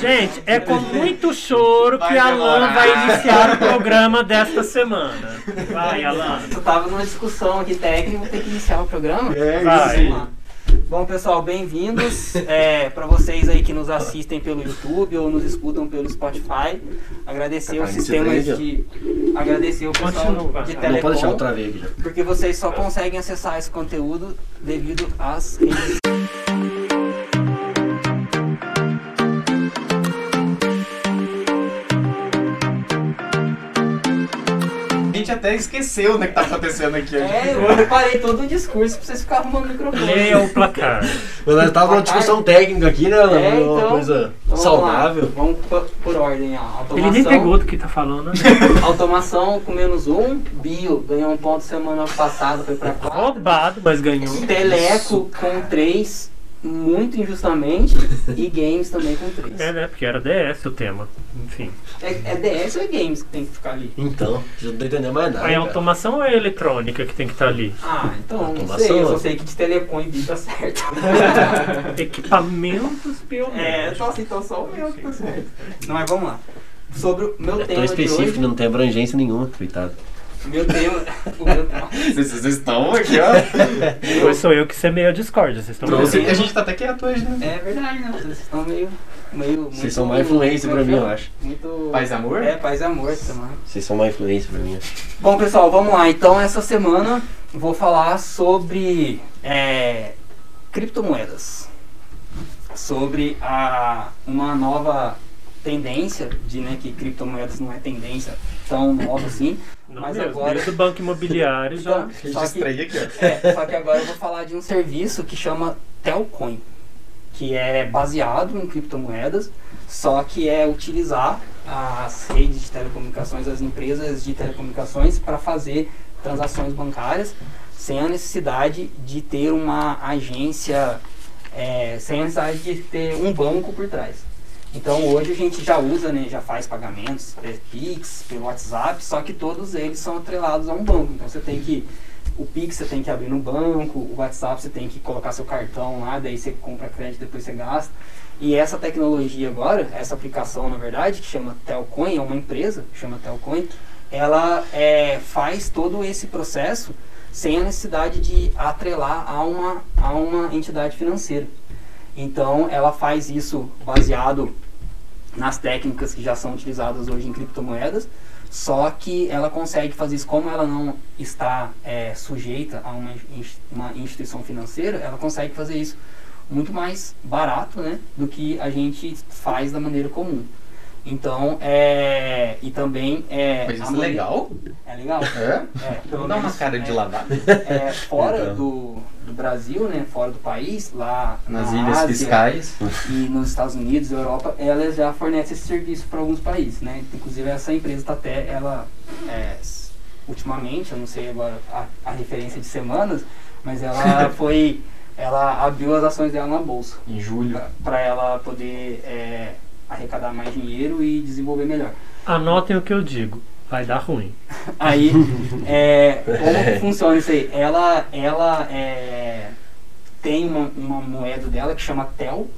Gente, é com muito choro que Alan vai iniciar o programa desta semana. Vai, Alan. Eu tava numa discussão aqui técnica, vou ter que iniciar o programa. É, Vai. Lá. Bom, pessoal, bem-vindos. É, para vocês aí que nos assistem pelo YouTube ou nos escutam pelo Spotify, agradecer Tá sistemas esse de. Agradecer o pessoal Continua. de Não pode deixar telecom, aqui já. porque vocês só conseguem acessar esse conteúdo devido às redes gente até esqueceu, né, que tá acontecendo aqui. É, eu preparei todo o discurso pra vocês ficarem arrumando o microfone. Leia o placar. Mas nós tava numa discussão técnica aqui, né? Uma, É, uma então, coisa Então, saudável. Vamos, lá. vamos por, por ordem, ó. Automação, Ele nem pegou do que tá falando. né? automação com menos um. Bio ganhou um ponto semana passada, foi pra quatro. Roubado, mas ganhou. Teleco com três, muito injustamente. e games também com três. É, né? Porque era DS o tema. Enfim. É, é DS ou é games que tem que ficar ali? Então, já não tô entendendo mais nada. É cara. automação ou é eletrônica que tem que estar ali? Ah, então não Automação, sei. Eu só ó. sei que de telecom e bio tá certo. Equipamentos é, biomédicos. então assim, então só o meu que tá certo. Não, mas vamos lá. Sobre o meu É tema tão de específico hoje. não tem abrangência nenhuma, coitado. Meu tema. o meu tema. Vocês, vocês estão aqui, ó. Depois sou eu que semeio a discórdia, vocês estão Trouxe-? A gente tá até quieto hoje, né? É verdade, né? Vocês estão meio. meio Vocês são mais influência pra mim, eu acho. Muito. Paz e amor? É, paz e amor também. Vocês são uma influência pra mim. Bom, pessoal, vamos lá. Então, essa semana vou falar sobre é, criptomoedas. Sobre a, uma nova tendência de né, que criptomoedas não é tendência tão nova assim. Não Mas mesmo, agora- desde o banco imobiliário já. Então, só que- aqui, ó. É, só que agora eu vou falar de um serviço que chama Telcoin, que é baseado em criptomoedas, só que é utilizar as redes de telecomunicações, as empresas de telecomunicações para fazer transações bancárias sem a necessidade de ter uma agência, é, sem a necessidade de ter um banco por trás. Então hoje a gente já usa, né, já faz pagamentos, é, Pix, pelo WhatsApp, só que todos eles são atrelados a um banco. Então você tem que o Pix você tem que abrir no banco, o WhatsApp você tem que colocar seu cartão lá, daí você compra crédito, depois você gasta. E essa tecnologia agora, essa aplicação na verdade, que chama Telcoin, é uma empresa, chama Telcoin, ela é, faz todo esse processo sem a necessidade de atrelar a uma, a uma entidade financeira. Então ela faz isso baseado nas técnicas que já são utilizadas hoje em criptomoedas, só que ela consegue fazer isso como ela não está é, sujeita a uma, uma instituição financeira, ela consegue fazer isso muito mais barato né, do que a gente faz da maneira comum. Então, é, e também é. Mas isso é legal? É legal. É? É, pelo dar uma cara de é, ladar. é, fora Então. do, do Brasil, né, fora do país, lá Nas na ilhas Ásia, fiscais. e nos Estados Unidos, Europa, elas já fornecem esse serviço para alguns países, né? Inclusive essa empresa está até, ela, é, ultimamente, eu não sei agora a, a referência de semanas, mas ela foi, ela abriu as ações dela na bolsa Em julho. para ela poder é, arrecadar mais dinheiro e desenvolver melhor. Anotem o que eu digo. Vai dar ruim. Aí, é, como que funciona isso aí? Ela, ela é, tem uma, uma moeda dela que chama TEL.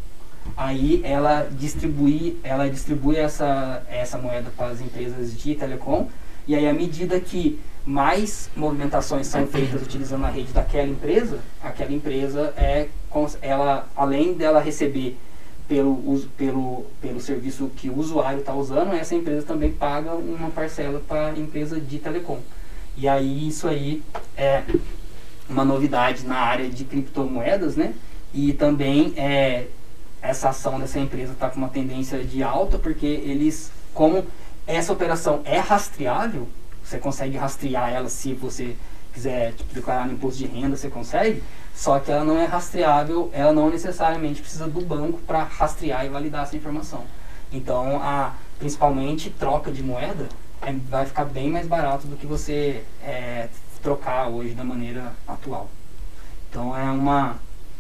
Aí ela distribui, ela distribui essa, essa moeda para as empresas de telecom. E aí, à medida que mais movimentações são feitas utilizando a rede daquela empresa, aquela empresa é, ela, além dela receber pelo, pelo, pelo serviço que o usuário está usando, essa empresa também paga uma parcela para a empresa de telecom. E aí isso aí é uma novidade na área de criptomoedas, né? E também é, essa ação dessa empresa está com uma tendência de alta, porque eles, como essa operação é rastreável, você consegue rastrear ela se você quiser tipo, declarar no imposto de renda, você consegue, só que ela não é rastreável, ela não necessariamente precisa do banco para rastrear e validar essa informação. Então, a, principalmente troca de moeda é, vai ficar bem mais barato do que você é, trocar hoje da maneira atual. Então é uma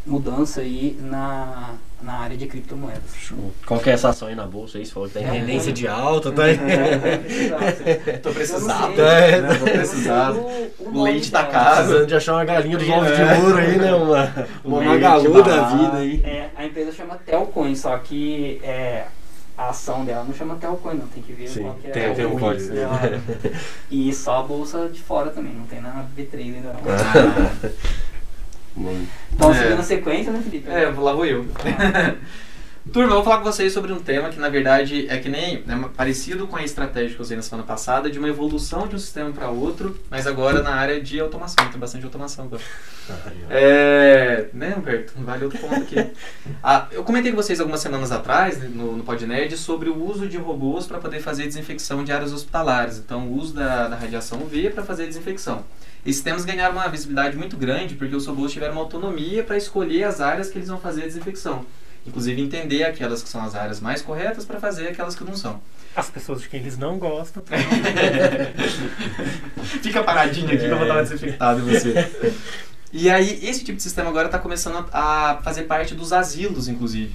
mudança aí na, na área de criptomoedas. Qual que é essa ação aí na bolsa aí? Você falou que tá em É, tendência é. de alta, tá aí. Tô precisado. precisado. É, né? Tô precisado. O leite da casa. Precisando de achar uma galinha dos ovos de É. ouro aí, né? Uma, uma magalu da vida aí. É, a empresa chama Telcoin, só que é, a ação dela não chama Telcoin, não. Tem que ver Sim, qual que é tem- o tem um código. dela. E só a bolsa de fora também, não tem na B3 ainda não. Ah. Mano. Então, É. seguindo a sequência, né, Felipe? É, lá vou eu. Turma, eu vou falar com vocês sobre um tema que na verdade é que nem é parecido com a estratégia que eu usei na semana passada, de uma evolução de um sistema para outro, mas agora na área de automação. Tem bastante automação agora. É. Né, Humberto? Vale outro ponto aqui. Ah, eu comentei com vocês algumas semanas atrás, né, no, no PodNerd, sobre o uso de robôs para poder fazer desinfecção de áreas hospitalares. Então, o uso da, da radiação UV para fazer desinfecção. Esses temas ganharam uma visibilidade muito grande porque os robôs tiveram uma autonomia para escolher as áreas que eles vão fazer a desinfecção. Inclusive entender aquelas que são as áreas mais corretas para fazer aquelas que não são. As pessoas de quem eles não gostam. Fica paradinho aqui que eu vou dar uma desinfectada em você. E aí, esse tipo de sistema agora está começando a a fazer parte dos asilos, inclusive.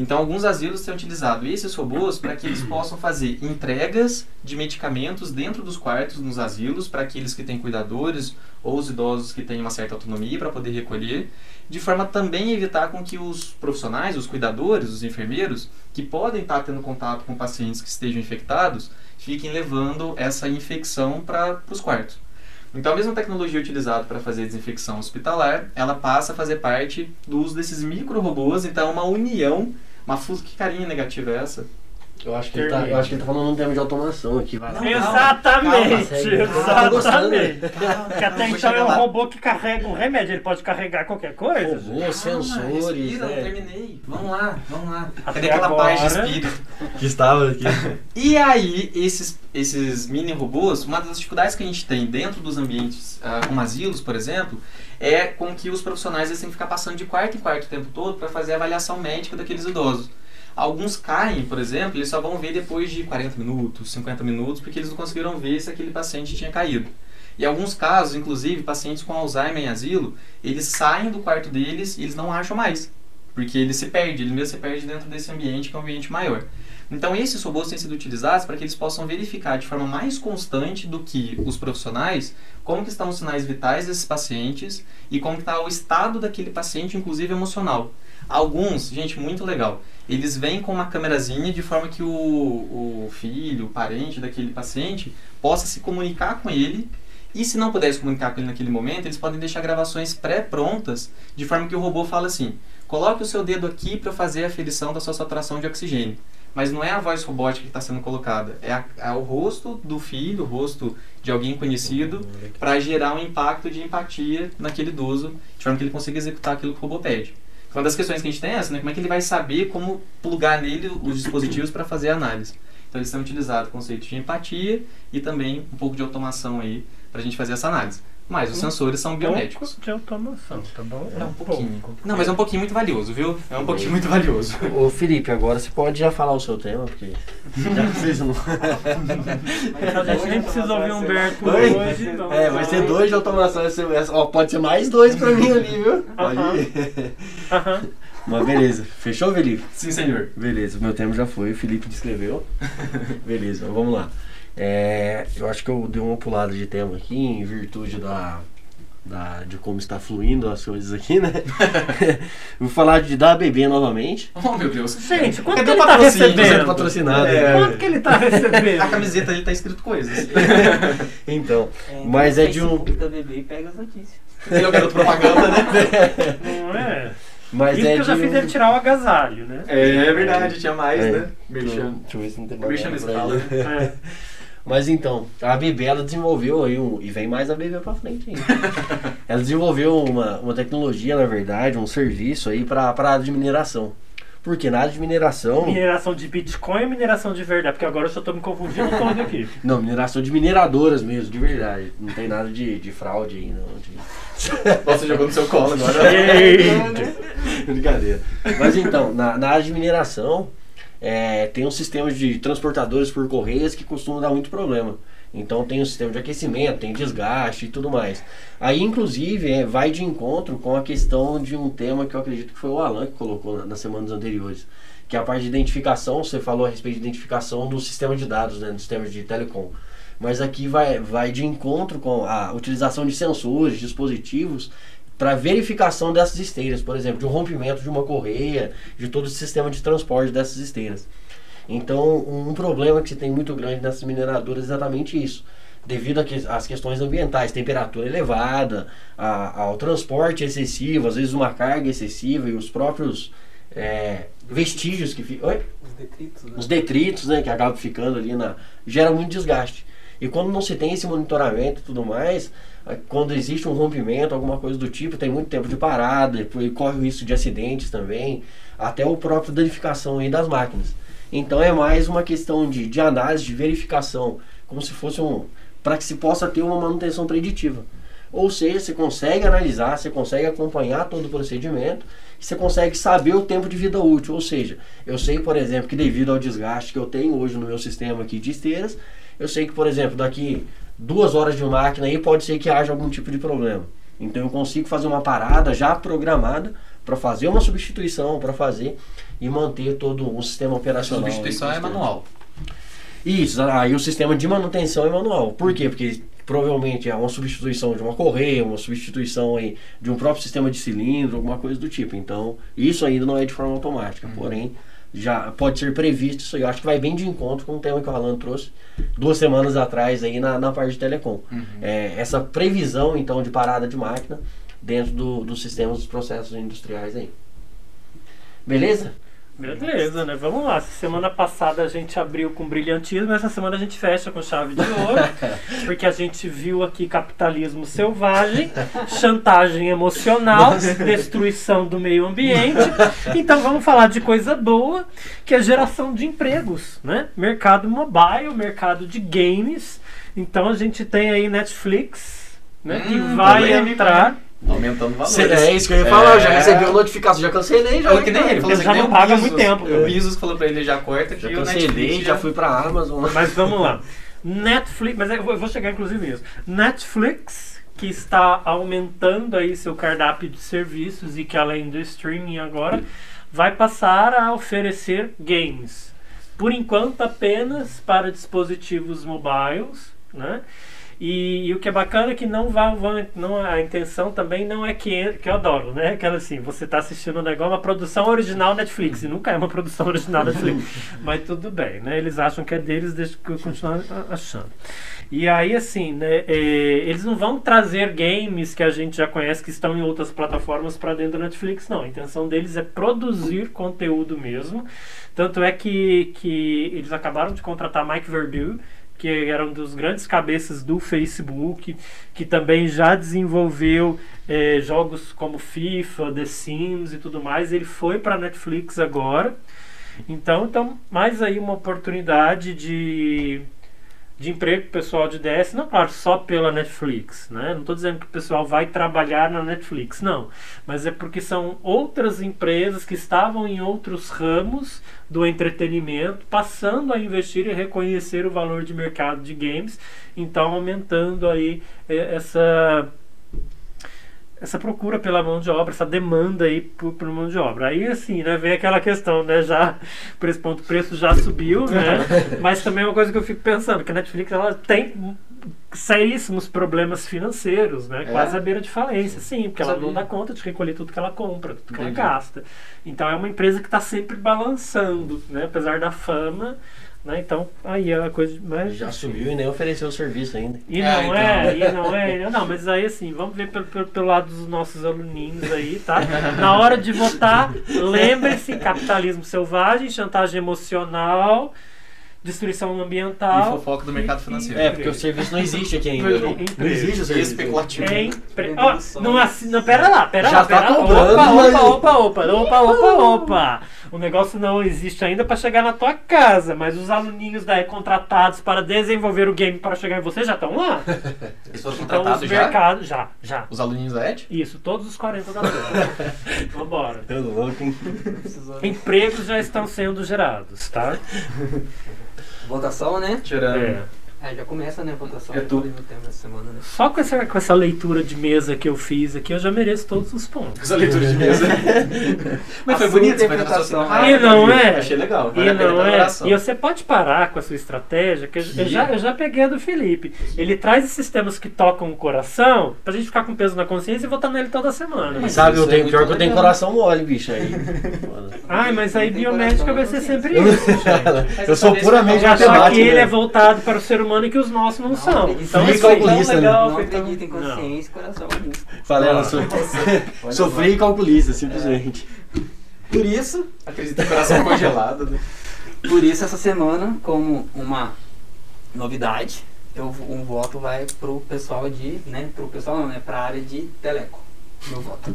Então, alguns asilos têm utilizado esses robôs para que eles possam fazer entregas de medicamentos dentro dos quartos nos asilos, para aqueles que têm cuidadores ou os idosos que têm uma certa autonomia para poder recolher, de forma também a evitar com que os profissionais, os cuidadores, os enfermeiros, que podem estar tendo contato com pacientes que estejam infectados, fiquem levando essa infecção para os quartos. Então, a mesma tecnologia utilizada para fazer desinfecção hospitalar, ela passa a fazer parte do uso desses micro-robôs. Então, é uma união, uma fu- que carinha negativa é essa? Eu acho, que ele tá, eu acho que ele tá falando num tema de automação aqui, vai lá. Não, Exatamente, segue. Tá exatamente. Porque até então é um robô que carrega um remédio, ele pode carregar qualquer coisa. Robô, Calma, sensores, respira, não né? terminei. Vamos lá, vamos lá. Até Cadê aquela paz de espírito? Que estava aqui. E aí, esses, esses mini robôs, uma das dificuldades que a gente tem dentro dos ambientes, ah, como asilos, por exemplo, é com que os profissionais têm que ficar passando de quarto em quarto o tempo todo para fazer a avaliação médica daqueles idosos. Alguns caem, por exemplo, eles só vão ver depois de 40 minutos, 50 minutos, porque eles não conseguiram ver se aquele paciente tinha caído. E alguns casos, inclusive, pacientes com Alzheimer em asilo, eles saem do quarto deles e eles não acham mais. Porque ele se perde, ele mesmo se perde dentro desse ambiente que é um ambiente maior. Então esses robôs têm sido utilizados para que eles possam verificar de forma mais constante do que os profissionais como que estão os sinais vitais desses pacientes e como está o estado daquele paciente, inclusive emocional. Alguns, gente, muito legal, eles vêm com uma câmerazinha de forma que o, o filho, o parente daquele paciente possa se comunicar com ele e se não puder se comunicar com ele naquele momento, eles podem deixar gravações pré-prontas de forma que o robô fala assim, coloque o seu dedo aqui para fazer a aferição da sua saturação de oxigênio. Mas não é a voz robótica que está sendo colocada, é, a- é o rosto do filho, o rosto de alguém conhecido, para gerar um impacto de empatia naquele idoso, de forma que ele consiga executar aquilo que o robô pede. Uma das questões que a gente tem é essa, né? Como é que ele vai saber como plugar nele os dispositivos para fazer a análise? Então eles têm utilizado o conceito de empatia e também um pouco de automação aí para a gente fazer essa análise. Mas os sensores são biomédicos. Pouco de automação, tá bom? É um pouquinho. Não, mas é um pouquinho muito valioso, viu? É um pouquinho muito valioso. Ô Felipe, agora você pode já falar o seu tema, porque já que vocês não. A gente nem precisa ouvir um Humberto Oi? hoje. não. É, vai ser dois de automação essa- Ó, pode ser mais dois pra mim ali, viu? Pode Aham. ir. Aham. Mas beleza. Fechou, Felipe? Sim, senhor. Beleza, o meu tema já foi, o Felipe descreveu. Beleza, vamos lá. É, eu acho que eu dei uma pulada de tema aqui em virtude da, da, de como está fluindo as coisas aqui, né? Vou falar de da ABB novamente. Oh, meu Deus. Gente, quanto Cadê que o ele tá patrocínio? Sendo recebendo? patrocinado. É. Quanto que ele tá recebendo? A camiseta dele tá escrito coisas. Então, É, Mas no é de um- da bebê e pega as notícias. Ele é o garoto propaganda, né? Não é? mas Isso é que eu já de fiz um- ele tirar o agasalho, né? É verdade, tinha mais, É. né? Deixa Merchan. eu- deixa eu ver se não tem Merchan mais pra escala. ele. É. Mas então, a ABB ela desenvolveu aí um. E vem mais a ABB pra frente ainda. ela desenvolveu uma, uma tecnologia, na verdade, um serviço aí pra, pra área de mineração. Porque na área de mineração. Mineração de Bitcoin ou mineração de verdade? Porque agora eu só tô me confundindo todo aqui. Não, mineração de mineradoras mesmo, de verdade. Não tem nada de, de fraude aí, não. de- Nossa, jogou no seu colo agora. Brincadeira. Mas então, na, na área de mineração, é, tem um sistema de transportadores por correias que costumam dar muito problema. Então tem o sistema de aquecimento, tem desgaste e tudo mais. Aí, inclusive, é, vai de encontro com a questão de um tema que eu acredito que foi o Alan que colocou na- nas semanas anteriores, que é a parte de identificação. Você falou a respeito de identificação do sistema de dados, né, do sistema de telecom. Mas aqui vai, vai de encontro com a utilização de sensores, dispositivos para verificação dessas esteiras, por exemplo, de um rompimento de uma correia, de todo o sistema de transporte dessas esteiras. Então, um problema que se tem muito grande nessas mineradoras é exatamente isso. Devido que- às questões ambientais, temperatura elevada, a- ao transporte excessivo, às vezes uma carga excessiva e os próprios é, vestígios que ficam. Oi? Os detritos, né? os detritos né, que acabam ficando ali na. gera muito desgaste. E quando não se tem esse monitoramento e tudo mais, quando existe um rompimento, alguma coisa do tipo, tem muito tempo de parada, e corre o risco de acidentes também, até o próprio danificação aí das máquinas. Então é mais uma questão de, de análise, de verificação, como se fosse um. para que se possa ter uma manutenção preditiva. Ou seja, você consegue analisar, você consegue acompanhar todo o procedimento, você consegue saber o tempo de vida útil. Ou seja, eu sei, por exemplo, que devido ao desgaste que eu tenho hoje no meu sistema aqui de esteiras, eu sei que, por exemplo, daqui duas horas de máquina aí pode ser que haja algum tipo de problema. Então eu consigo fazer uma parada já programada para fazer uma substituição, para fazer e manter todo o sistema A operacional. aí substituição é manual. Isso, aí o sistema de manutenção é manual. Por quê? Porque provavelmente é uma substituição de uma correia, uma substituição aí de um próprio sistema de cilindro, alguma coisa do tipo. Então, isso ainda não é de forma automática, porém já pode ser previsto isso aí. Eu acho que vai bem de encontro com o tema que o Alan trouxe duas semanas atrás aí na, na parte de telecom. É, essa previsão então de parada de máquina dentro do, dos sistemas dos processos industriais aí. Beleza? Beleza, né? Vamos lá. Semana passada a gente abriu com brilhantismo, essa semana a gente fecha com chave de ouro, porque a gente viu aqui capitalismo selvagem, chantagem emocional, destruição do meio ambiente. Então vamos falar de coisa boa, que é geração de empregos, né? Mercado mobile, mercado de games. Então a gente tem aí Netflix, né? Que Hum, vai polêmico, entrar. Aumentando valores. Cê- é isso que eu ia falar, eu já É. recebi a notificação, já cancelei já. Falou que nem ele, falou Ele já não o paga há muito tempo. O Bezos falou pra ele, já corta que Já o cancelei, Netflix já fui pra Amazon. Mas vamos lá. Netflix, mas eu vou- eu vou chegar inclusive nisso. Netflix, que está aumentando aí seu cardápio de serviços e que além do streaming agora, vai passar a oferecer games. Por enquanto apenas para dispositivos mobiles, né? E, e o que é bacana é que não vão- não, a intenção também não é que, que eu adoro, né? Aquela assim, você está assistindo um negócio, uma produção original Netflix, e nunca é uma produção original Netflix. Mas tudo bem, né? Eles acham que é deles, deixa que eu continuar achando. E aí, assim, né? é, eles não vão trazer games que a gente já conhece que estão em outras plataformas para dentro da Netflix, não. A intenção deles é produzir conteúdo mesmo. Tanto é que, que eles acabaram de contratar Mike Verdu, que era um dos grandes cabeças do Facebook, que também já desenvolveu eh, jogos como FIFA, The Sims e tudo mais. Ele foi para a Netflix agora. Então, então, mais aí uma oportunidade de, de emprego pro pessoal de DS, não, claro, só pela Netflix, né? Não estou dizendo que o pessoal vai trabalhar na Netflix, não. Mas é porque são outras empresas que estavam em outros ramos do entretenimento, passando a investir e reconhecer o valor de mercado de games, então aumentando aí eh, essa essa procura pela mão de obra, essa demanda aí por, por mão de obra. Aí assim, né, vem aquela questão, né, já por esse ponto o preço já subiu, né? Mas também é uma coisa que eu fico pensando, que a Netflix ela tem seríssimos problemas financeiros, né? É? Quase à beira de falência, sim, porque ela não dá conta de recolher tudo que ela compra, tudo que ela Entendi. gasta. Então é uma empresa que está sempre balançando, né? Apesar da fama, né? Então aí é a coisa mais Já subiu e nem ofereceu o serviço ainda. e É, não é, e não é, não, mas aí assim, vamos ver pelo, pelo, pelo lado dos nossos aluninhos aí, tá? Na hora de votar, lembre-se, capitalismo selvagem, chantagem emocional, destruição E ambiental. fofoca do mercado financeiro. É, porque o serviço não existe aqui ainda. Não, não existe o E serviço. especulativo. É Ó, sonhos. não, assi... não, pera lá, pera Já lá, tá pera lá. Opa, mas- opa, opa, opa, opa, opa, opa. O negócio não existe ainda para chegar na tua casa, mas os aluninhos daí contratados para desenvolver o game para chegar em você já estão lá. Eles foram Então os contratados já? mercados, já, já. Os aluninhos da Ed? Isso, todos os 40 da turma. Vambora. Tudo louco, hein? Empregos já estão sendo gerados, tá? Votação, né? Tirando. É. É, já começa, né, a votação É no tema essa semana, né? Só com essa, com essa leitura de mesa que eu fiz aqui, eu já mereço todos os pontos. Essa leitura de mesa. Mas A foi você foi interpretação. raciocinar E não é? Achei legal. E a não a é. E você pode parar com a sua estratégia, que eu, eu já, eu já peguei a do Felipe. Ele traz esses temas que tocam o coração pra gente ficar com peso na consciência e votar nele toda semana. E sabe, eu é tenho muito pior que eu tenho coração mole, bicho. Aí. Ai, mas aí biomédica vai ser sempre isso, gente. eu sou puramente Já só matemático. que ele né? é voltado para o ser humano e que os nossos não, Não, são. Então, assim, calculista, né? legal, não foi tão- acredita em consciência e coração. né? Falando, Ah. sou, e calculista, simplesmente. Por isso, Acredito em coração congelado, né? por isso essa semana, como uma novidade, eu, um voto vai pro pessoal de, né, pro pessoal não, né, pra área de teleco. Meu voto.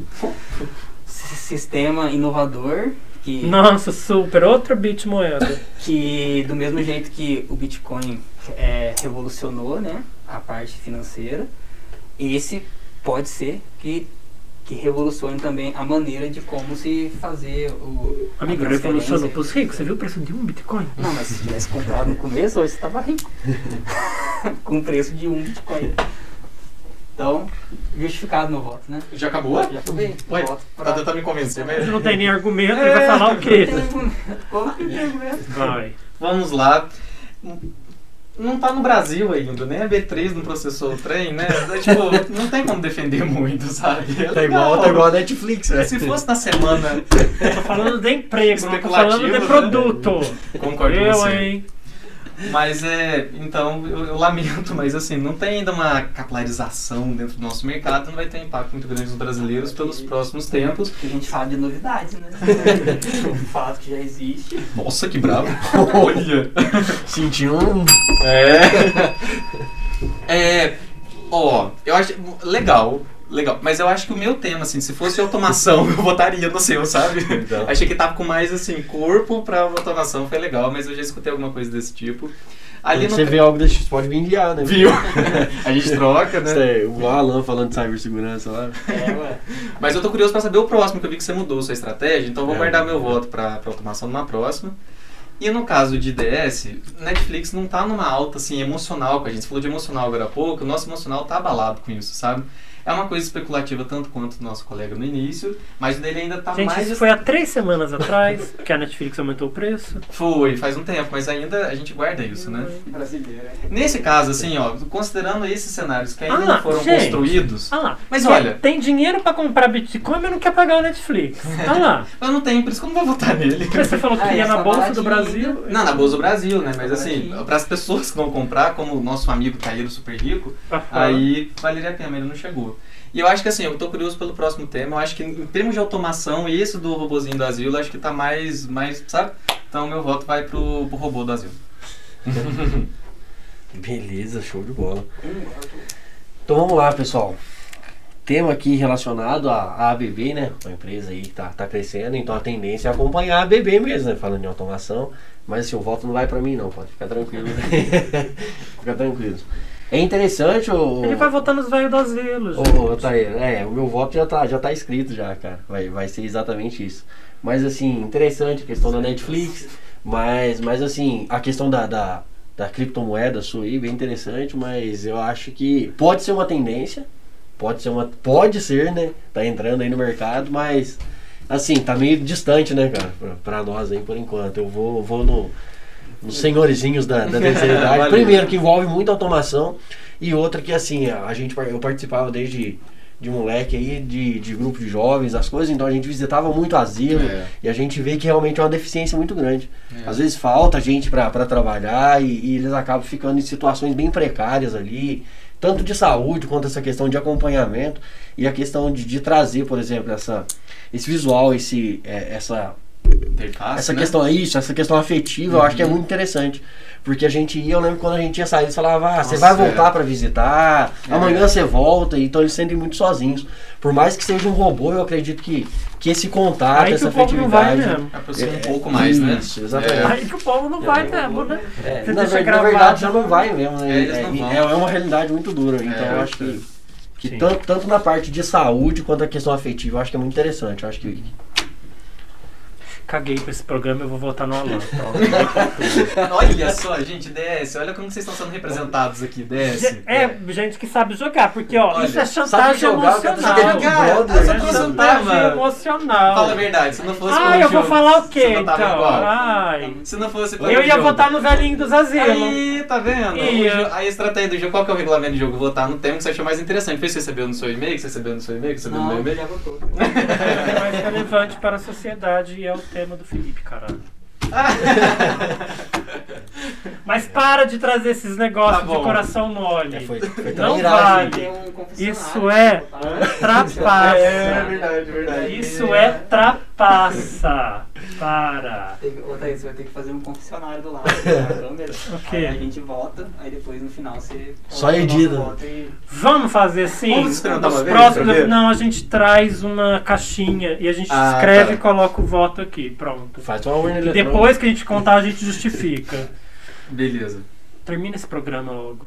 Sistema inovador que Nossa, super. Outra bit moeda. que do mesmo jeito que o Bitcoin é, revolucionou né, a parte financeira, esse pode ser que, que revolucione também a maneira de como se fazer o. Amigo, revolucionou pros ricos. Você viu o preço de um Bitcoin? Não, mas se tivesse comprado no começo, hoje você estava rico. Com o preço de um Bitcoin. Então, justificado meu voto, né? Já acabou? Já acabei. Ué, tá pra- tentando me convencer, mas... não tem nem argumento, ele vai falar o Não quê? tem argumento. Como que tem argumento? Vai. Vamos lá. Não tá no Brasil ainda, nem a B3 não processou o trem, né? tipo, não tem como defender muito, sabe? É Tá igual, tá igual a Netflix, né? Se fosse na semana, Eu tô falando de emprego, não tô falando de Especulativo, produto. concordo com Eu, você. hein? Mas é, então eu, eu lamento, mas assim, não tem ainda uma capilarização dentro do nosso mercado, não vai ter impacto muito grande nos brasileiros pelos próximos tempos. Que a gente fala de novidades, né? um fato que já existe. Nossa, que bravo! Olha! Senti um. É. É. Ó, eu acho. Legal, legal. Mas eu acho que o meu tema, assim, se fosse automação, eu votaria no seu, sabe? Então. Achei que tava com mais, assim, corpo pra automação, foi legal, mas eu já escutei alguma coisa desse tipo. Ali Quando você no. vê algo desse tipo, pode me enviar, né? Viu? A gente troca, Isso né? é, o Alan falando de cibersegurança lá. É, ué. Mas eu tô curioso pra saber o próximo, que eu vi que você mudou sua estratégia, então eu vou É. guardar meu voto pra, pra automação numa próxima. E no caso de DS, Netflix não tá numa alta assim emocional com a gente. Você falou de emocional agora há pouco, o nosso emocional tá abalado com isso, sabe? É uma coisa especulativa tanto quanto o nosso colega no início, mas o dele ainda tá Gente, mais. isso foi há três semanas atrás que a Netflix aumentou o preço. Foi, faz um tempo, mas ainda a gente guarda isso, né? Brasileira. Nesse caso, assim, ó, considerando esses cenários que ainda Ah, não foram gente. construídos, Ah lá. Mas olha- Tem dinheiro pra comprar Bitcoin, mas não quer pagar o Netflix. Ah lá. eu não tenho, por isso que eu não vou votar nele. Mas Você falou que Ah, queria essa na Bolsa do Brasil. Não, na Bolsa do Brasil, né? Mas assim, para as pessoas que vão comprar, como o nosso amigo Caíro super rico, Aham. aí valeria a pena, mas ele não chegou. E eu acho que assim, eu tô curioso pelo próximo tema. Eu acho que em termos de automação, esse do robozinho do asilo, acho que tá mais, mais, sabe? Então meu voto vai pro, pro robô do asilo. Beleza, show de bola. Então vamos lá, pessoal. Tema aqui relacionado à ABB, né? Uma empresa aí que tá, tá crescendo, então a tendência é acompanhar a ABB mesmo, né? Falando em automação. Mas assim, o voto não vai pra mim não, pode ficar tranquilo. Fica tranquilo. É interessante o. Ele vai votar nos velhos do asilo. gente. Ô, ô, Taíra, é, o meu voto já tá, já tá escrito já, cara. Vai, vai ser exatamente isso. Mas assim, interessante a questão da Netflix, mas, mas assim, a questão da, da, da criptomoeda sua aí, bem interessante, mas eu acho que pode ser uma tendência, pode ser uma. Pode ser, né? Tá entrando aí no mercado, mas assim, tá meio distante, né, cara, pra, pra nós aí por enquanto. Eu vou, vou no, nos senhorzinhos da, da terceira idade. Primeiro, que envolve muita automação, e outra que assim, a gente, eu participava desde de moleque aí, de, de grupo de jovens, as coisas, então a gente visitava muito asilo É. e a gente vê que realmente é uma deficiência muito grande. É. Às vezes falta gente pra trabalhar e, e eles acabam ficando em situações bem precárias ali, tanto de saúde quanto essa questão de acompanhamento e a questão de, de trazer, por exemplo, essa, esse visual, esse, é, essa Interface, essa né? questão isso, essa questão afetiva, eu acho que é Uhum. muito interessante. Porque a gente ia, eu lembro quando a gente ia sair, eles falavam, ah, você vai voltar é. pra visitar, É. amanhã você volta, então eles se sentem muito sozinhos. Por mais que seja um robô, eu acredito que, que esse contato, Aí que essa o povo não vai afetividade. mesmo. Aproxima um É, pouco mais, né? isso, exatamente. É. Aí que o povo não vai mesmo, né? É, na, na verdade já não vai mesmo, né? É, É, é, é uma realidade muito dura. Então É, eu acho que, que tanto, tanto na parte de saúde quanto a questão afetiva, eu acho que é muito interessante. Eu acho que Caguei pra esse programa, eu vou votar no Alan. Pronto. Olha só, gente, DS, olha como vocês estão sendo representados aqui, DS. É, gente que sabe jogar, porque ó, Olha, isso é chantagem jogar, cara, emocional. jogar, Isso brother, é chantagem emocional. Fala a verdade, se não fosse Ah, eu vou jogo, falar o quê, então? Ai. Se não fosse pelo Eu ia jogo. votar no velhinho dos asilos. Aí, tá vendo? Ia. A estratégia do jogo, qual que é o regulamento do jogo? Votar no tema que você achou mais interessante. Foi isso que você recebeu no seu e-mail? Que você recebeu no seu e-mail? Que você recebeu no Não, meu já e-mail? votou. É mais relevante para a sociedade e é o tema do Felipe, caralho. Mas para de trazer esses negócios Tá de bom. coração mole. É, foi, foi Não trairagem. vale. Um Isso é trapaça. É verdade, verdade. Isso é trapaça. Para. Tem, ô, Thaís, você vai ter que fazer um confessionário do lado da câmera. O quê? Aí a gente vota, aí depois no final você. Só edita. e- Vamos fazer assim? Vamos experimentar uma vez, próximos-? Não, a gente traz uma caixinha e a gente Ah, escreve tá. e coloca o voto aqui. Pronto. Faz uma urna E eletrônica. depois que a gente contar, a gente justifica. Beleza. Termina esse programa logo.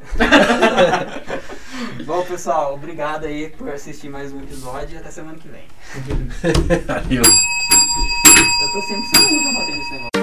Bom, pessoal, obrigado aí por assistir mais um episódio e até semana que vem. Valeu. Eu tô sempre sendo muito batendo nesse negócio.